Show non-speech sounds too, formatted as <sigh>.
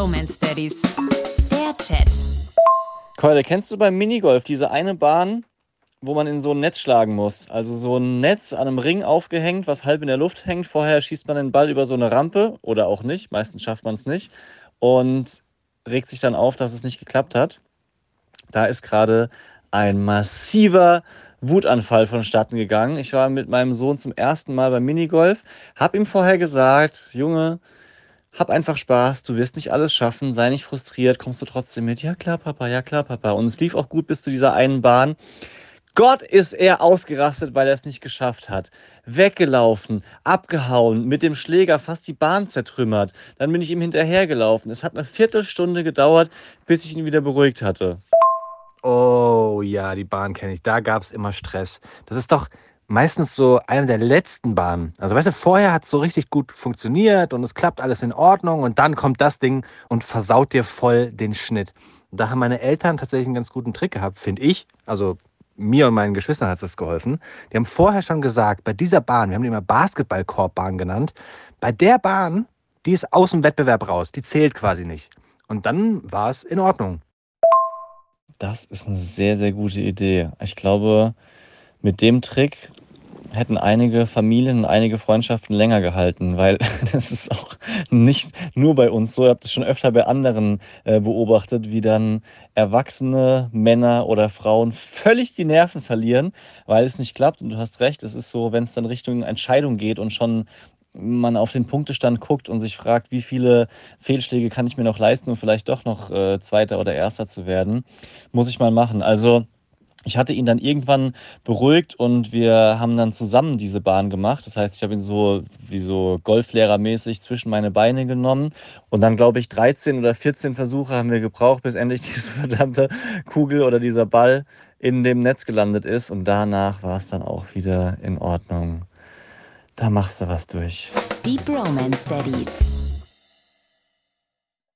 Bromance Daddies. Der Chat. Keule, kennst du beim Minigolf diese eine Bahn, wo man in so ein Netz schlagen muss? Also so ein Netz an einem Ring aufgehängt, was halb in der Luft hängt. Vorher schießt man den Ball über so eine Rampe oder auch nicht. Meistens schafft man es nicht. Und regt sich dann auf, dass es nicht geklappt hat. Da ist gerade ein massiver Wutanfall vonstatten gegangen. Ich war mit meinem Sohn zum ersten Mal beim Minigolf, habe ihm vorher gesagt, Junge, hab einfach Spaß, du wirst nicht alles schaffen, sei nicht frustriert, kommst du trotzdem mit? Ja klar, Papa, ja klar, Papa. Und es lief auch gut bis zu dieser einen Bahn. Gott ist er ausgerastet, weil er es nicht geschafft hat. Weggelaufen, abgehauen, mit dem Schläger fast die Bahn zertrümmert. Dann bin ich ihm hinterhergelaufen. Es hat eine Viertelstunde gedauert, bis ich ihn wieder beruhigt hatte. Oh ja, die Bahn kenne ich. Da gab es immer Stress. Das ist doch meistens so eine der letzten Bahnen. Also weißt du, vorher hat es so richtig gut funktioniert und es klappt alles in Ordnung und dann kommt das Ding und versaut dir voll den Schnitt. Da haben meine Eltern tatsächlich einen ganz guten Trick gehabt, finde ich. Also mir und meinen Geschwistern hat das geholfen. Die haben vorher schon gesagt, bei dieser Bahn, wir haben die immer Basketballkorbbahn genannt, bei der Bahn, die ist aus dem Wettbewerb raus, die zählt quasi nicht. Und dann war es in Ordnung. Das ist eine sehr, sehr gute Idee. Ich glaube, mit dem Trick hätten einige Familien und einige Freundschaften länger gehalten, weil <laughs> das ist auch nicht nur bei uns so. Ihr habt es schon öfter bei anderen äh, beobachtet, wie dann erwachsene Männer oder Frauen völlig die Nerven verlieren, weil es nicht klappt. Und du hast recht, es ist so, wenn es dann Richtung Entscheidung geht und schon man auf den Punktestand guckt und sich fragt, wie viele Fehlschläge kann ich mir noch leisten, um vielleicht doch noch äh, Zweiter oder Erster zu werden, muss ich mal machen. Also ich hatte ihn dann irgendwann beruhigt und wir haben dann zusammen diese Bahn gemacht. Das heißt, ich habe ihn so wie so Golflehrermäßig zwischen meine Beine genommen und dann glaube ich 13 oder 14 Versuche haben wir gebraucht, bis endlich <laughs> diese verdammte Kugel oder dieser Ball in dem Netz gelandet ist und danach war es dann auch wieder in Ordnung. Da machst du was durch. Die Bromance Daddies.